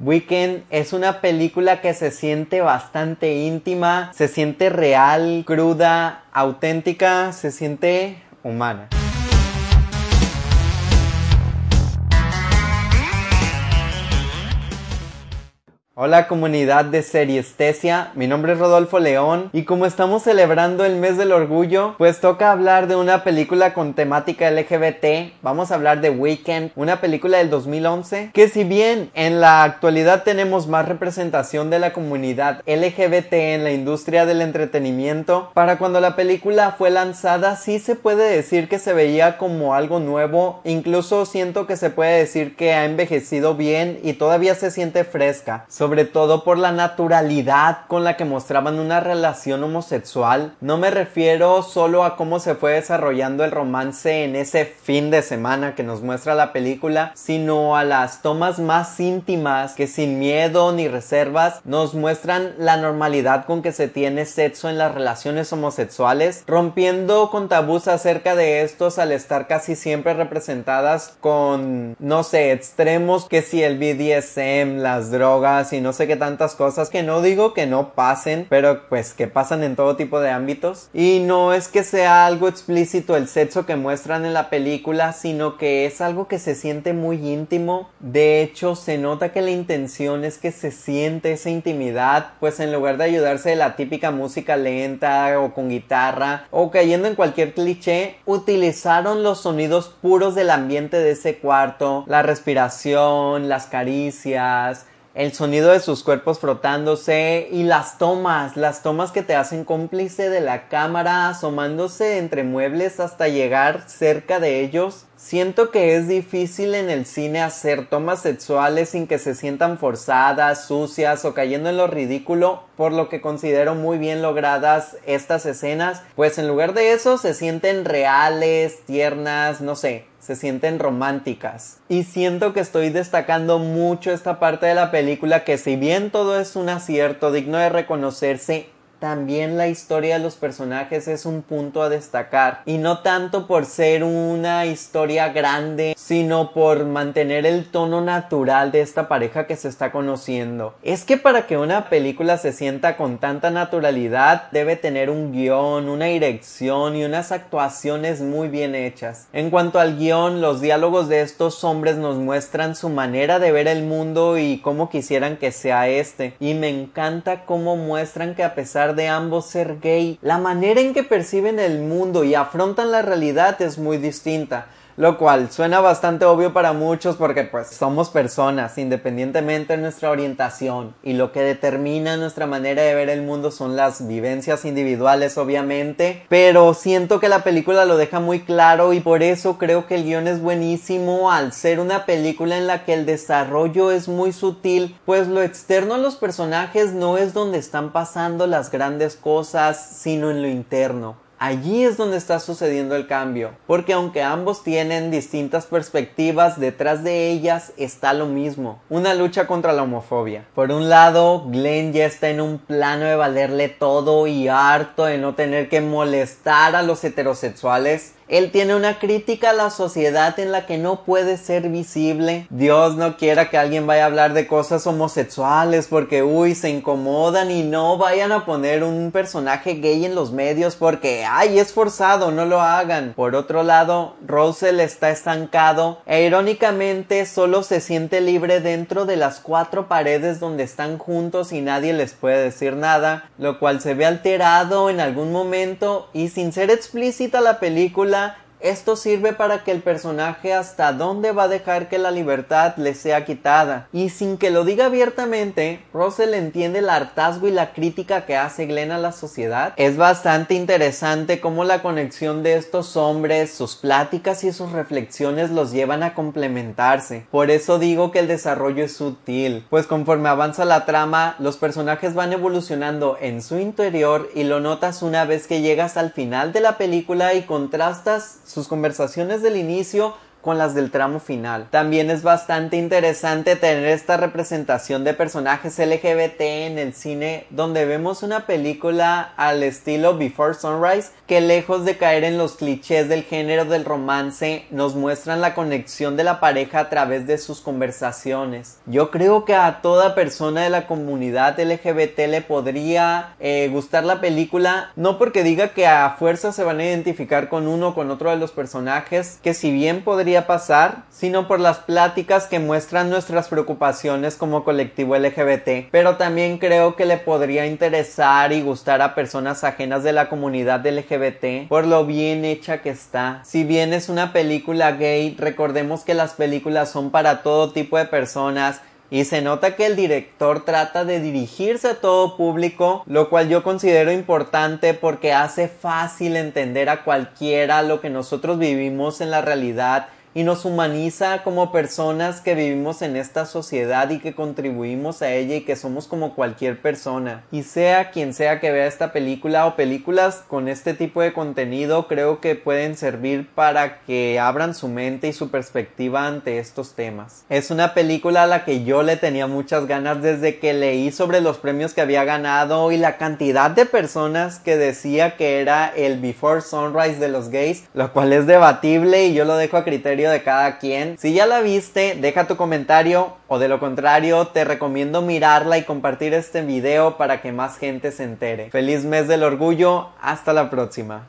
Weekend es una película que se siente bastante íntima, se siente real, cruda, auténtica, se siente humana. Hola comunidad de Seriestesia, mi nombre es Rodolfo León y como estamos celebrando el mes del orgullo, pues toca hablar de una película con temática LGBT, vamos a hablar de Weekend, una película del 2011, que si bien en la actualidad tenemos más representación de la comunidad LGBT en la industria del entretenimiento, para cuando la película fue lanzada sí se puede decir que se veía como algo nuevo, incluso siento que se puede decir que ha envejecido bien y todavía se siente fresca sobre todo por la naturalidad con la que mostraban una relación homosexual. No me refiero solo a cómo se fue desarrollando el romance en ese fin de semana que nos muestra la película, sino a las tomas más íntimas que sin miedo ni reservas nos muestran la normalidad con que se tiene sexo en las relaciones homosexuales, rompiendo con tabús acerca de estos al estar casi siempre representadas con, no sé, extremos que si el BDSM, las drogas y no sé qué tantas cosas que no digo que no pasen, pero pues que pasan en todo tipo de ámbitos. Y no es que sea algo explícito el sexo que muestran en la película, sino que es algo que se siente muy íntimo. De hecho, se nota que la intención es que se siente esa intimidad, pues en lugar de ayudarse de la típica música lenta o con guitarra o cayendo en cualquier cliché, utilizaron los sonidos puros del ambiente de ese cuarto, la respiración, las caricias, el sonido de sus cuerpos frotándose y las tomas, las tomas que te hacen cómplice de la cámara asomándose entre muebles hasta llegar cerca de ellos. Siento que es difícil en el cine hacer tomas sexuales sin que se sientan forzadas, sucias o cayendo en lo ridículo, por lo que considero muy bien logradas estas escenas, pues en lugar de eso se sienten reales, tiernas, no sé, se sienten románticas. Y siento que estoy destacando mucho esta parte de la película que si bien todo es un acierto digno de reconocerse, también la historia de los personajes es un punto a destacar. Y no tanto por ser una historia grande sino por mantener el tono natural de esta pareja que se está conociendo. Es que para que una película se sienta con tanta naturalidad debe tener un guion una dirección y unas actuaciones muy bien hechas. En cuanto al guion los diálogos de estos hombres nos muestran su manera de ver el mundo y cómo quisieran que sea este. Y me encanta cómo muestran que a pesar de ambos ser gay, la manera en que perciben el mundo y afrontan la realidad es muy distinta lo cual suena bastante obvio para muchos porque pues somos personas independientemente de nuestra orientación. Y lo que determina nuestra manera de ver el mundo son las vivencias individuales obviamente. Pero siento que la película lo deja muy claro y por eso creo que el guion es buenísimo al ser una película en la que el desarrollo es muy sutil pues lo externo a los personajes no es donde están pasando las grandes cosas sino en lo interno Allí es donde está sucediendo el cambio, porque aunque ambos tienen distintas perspectivas, detrás de ellas está lo mismo, una lucha contra la homofobia. Por un lado, Glenn ya está en un plano de valerle todo y harto de no tener que molestar a los heterosexuales él tiene una crítica a la sociedad en la que no puede ser visible. Dios no quiera que alguien vaya a hablar de cosas homosexuales porque, uy, se incomodan y no vayan a poner un personaje gay en los medios porque, ay, es forzado, no lo hagan. Por otro lado, Russell está estancado e irónicamente solo se siente libre dentro de las cuatro paredes donde están juntos y nadie les puede decir nada, lo cual se ve alterado en algún momento y sin ser explícita la película esto sirve para que el personaje hasta dónde va a dejar que la libertad le sea quitada. Y sin que lo diga abiertamente, Russell entiende el hartazgo y la crítica que hace Glenn a la sociedad. Es bastante interesante cómo la conexión de estos hombres, sus pláticas y sus reflexiones los llevan a complementarse. Por eso digo que el desarrollo es sutil, pues conforme avanza la trama, los personajes van evolucionando en su interior y lo notas una vez que llegas al final de la película y contrastas sus conversaciones del inicio con las del tramo final. También es bastante interesante tener esta representación de personajes LGBT en el cine donde vemos una película al estilo Before Sunrise que lejos de caer en los clichés del género del romance nos muestran la conexión de la pareja a través de sus conversaciones. Yo creo que a toda persona de la comunidad LGBT le podría eh, gustar la película no porque diga que a fuerza se van a identificar con uno o con otro de los personajes que si bien podría pasar, sino por las pláticas que muestran nuestras preocupaciones como colectivo LGBT. Pero también creo que le podría interesar y gustar a personas ajenas de la comunidad LGBT por lo bien hecha que está. Si bien es una película gay, recordemos que las películas son para todo tipo de personas y se nota que el director trata de dirigirse a todo público, lo cual yo considero importante porque hace fácil entender a cualquiera lo que nosotros vivimos en la realidad y nos humaniza como personas que vivimos en esta sociedad y que contribuimos a ella y que somos como cualquier persona. Y sea quien sea que vea esta película o películas con este tipo de contenido, creo que pueden servir para que abran su mente y su perspectiva ante estos temas. Es una película a la que yo le tenía muchas ganas desde que leí sobre los premios que había ganado y la cantidad de personas que decía que era el Before Sunrise de los gays, lo cual es debatible y yo lo dejo a de cada quien. Si ya la viste, deja tu comentario o de lo contrario, te recomiendo mirarla y compartir este video para que más gente se entere. Feliz mes del orgullo, hasta la próxima.